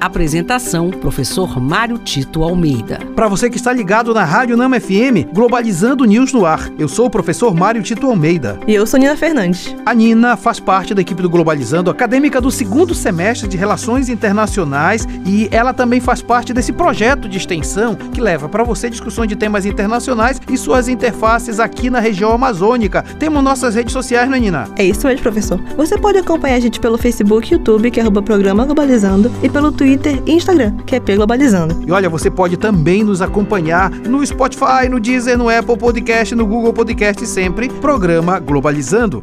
Apresentação: Professor Mário Tito Almeida. Para você que está ligado na Rádio Nama FM, Globalizando News no ar. Eu sou o professor Mário Tito Almeida. E eu sou Nina Fernandes. A Nina faz parte da equipe do Globalizando, acadêmica do segundo semestre de Relações Internacionais, e ela também faz parte desse projeto de extensão que leva para você discussões de temas internacionais e suas interfaces aqui na região amazônica. Temos nossas redes sociais, né, Nina? É isso mesmo, professor. Você pode acompanhar a gente pelo Facebook, YouTube, que é arroba programa Globalizando, e pelo Twitter Twitter e Instagram, que é P Globalizando. E olha, você pode também nos acompanhar no Spotify, no Deezer, no Apple Podcast, no Google Podcast, sempre programa Globalizando.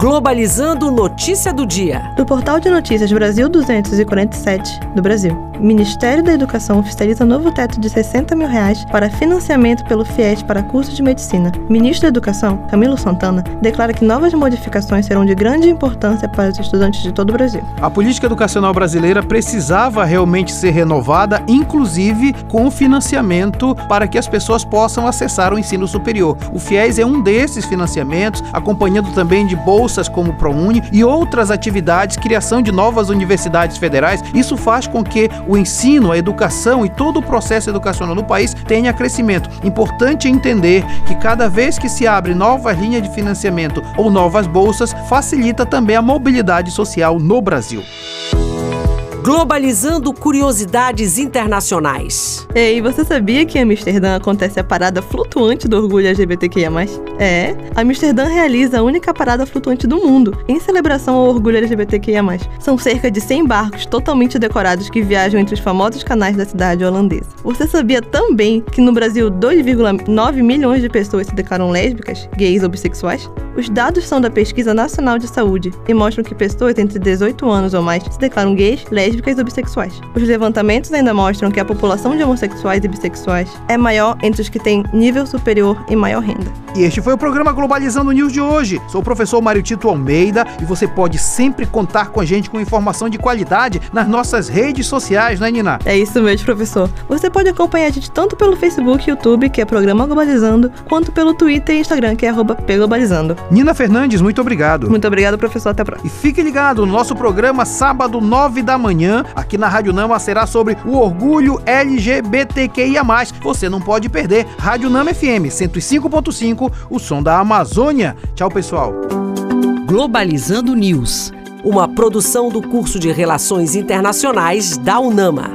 Globalizando Notícia do Dia. Do portal de notícias Brasil 247 do Brasil. Ministério da Educação oficializa novo teto de 60 mil reais para financiamento pelo FIES para curso de medicina. Ministro da Educação, Camilo Santana, declara que novas modificações serão de grande importância para os estudantes de todo o Brasil. A política educacional brasileira precisava realmente ser renovada, inclusive com financiamento para que as pessoas possam acessar o ensino superior. O FIES é um desses financiamentos, acompanhando também de bolsas bolsas como o ProUni e outras atividades, criação de novas universidades federais. Isso faz com que o ensino, a educação e todo o processo educacional no país tenha crescimento. Importante entender que cada vez que se abre novas linhas de financiamento ou novas bolsas, facilita também a mobilidade social no Brasil. Globalizando curiosidades internacionais. Ei, você sabia que em Amsterdã acontece a parada flutuante do orgulho LGBTQIA+. É, Amsterdã realiza a única parada flutuante do mundo, em celebração ao orgulho LGBTQIA+. São cerca de 100 barcos totalmente decorados que viajam entre os famosos canais da cidade holandesa. Você sabia também que no Brasil 2,9 milhões de pessoas se declaram lésbicas, gays ou bissexuais? Os dados são da Pesquisa Nacional de Saúde e mostram que pessoas entre 18 anos ou mais se declaram gays, lésbicas ou bissexuais. Os levantamentos ainda mostram que a população de homossexuais e bissexuais é maior entre os que têm nível superior e maior renda. E este foi o programa Globalizando News de hoje. Sou o professor Mário Tito Almeida e você pode sempre contar com a gente com informação de qualidade nas nossas redes sociais, né, Nina? É isso mesmo, professor. Você pode acompanhar a gente tanto pelo Facebook e YouTube, que é Programa Globalizando, quanto pelo Twitter e Instagram, que é arroba Globalizando. Nina Fernandes, muito obrigado. Muito obrigado, professor. Até a próxima. E fique ligado no nosso programa sábado, 9 da manhã, aqui na Rádio Nama, será sobre o orgulho LGBTQIA. Você não pode perder. Rádio Nama FM 105.5 o som da Amazônia. Tchau, pessoal. Globalizando News, uma produção do curso de Relações Internacionais da UNAMA.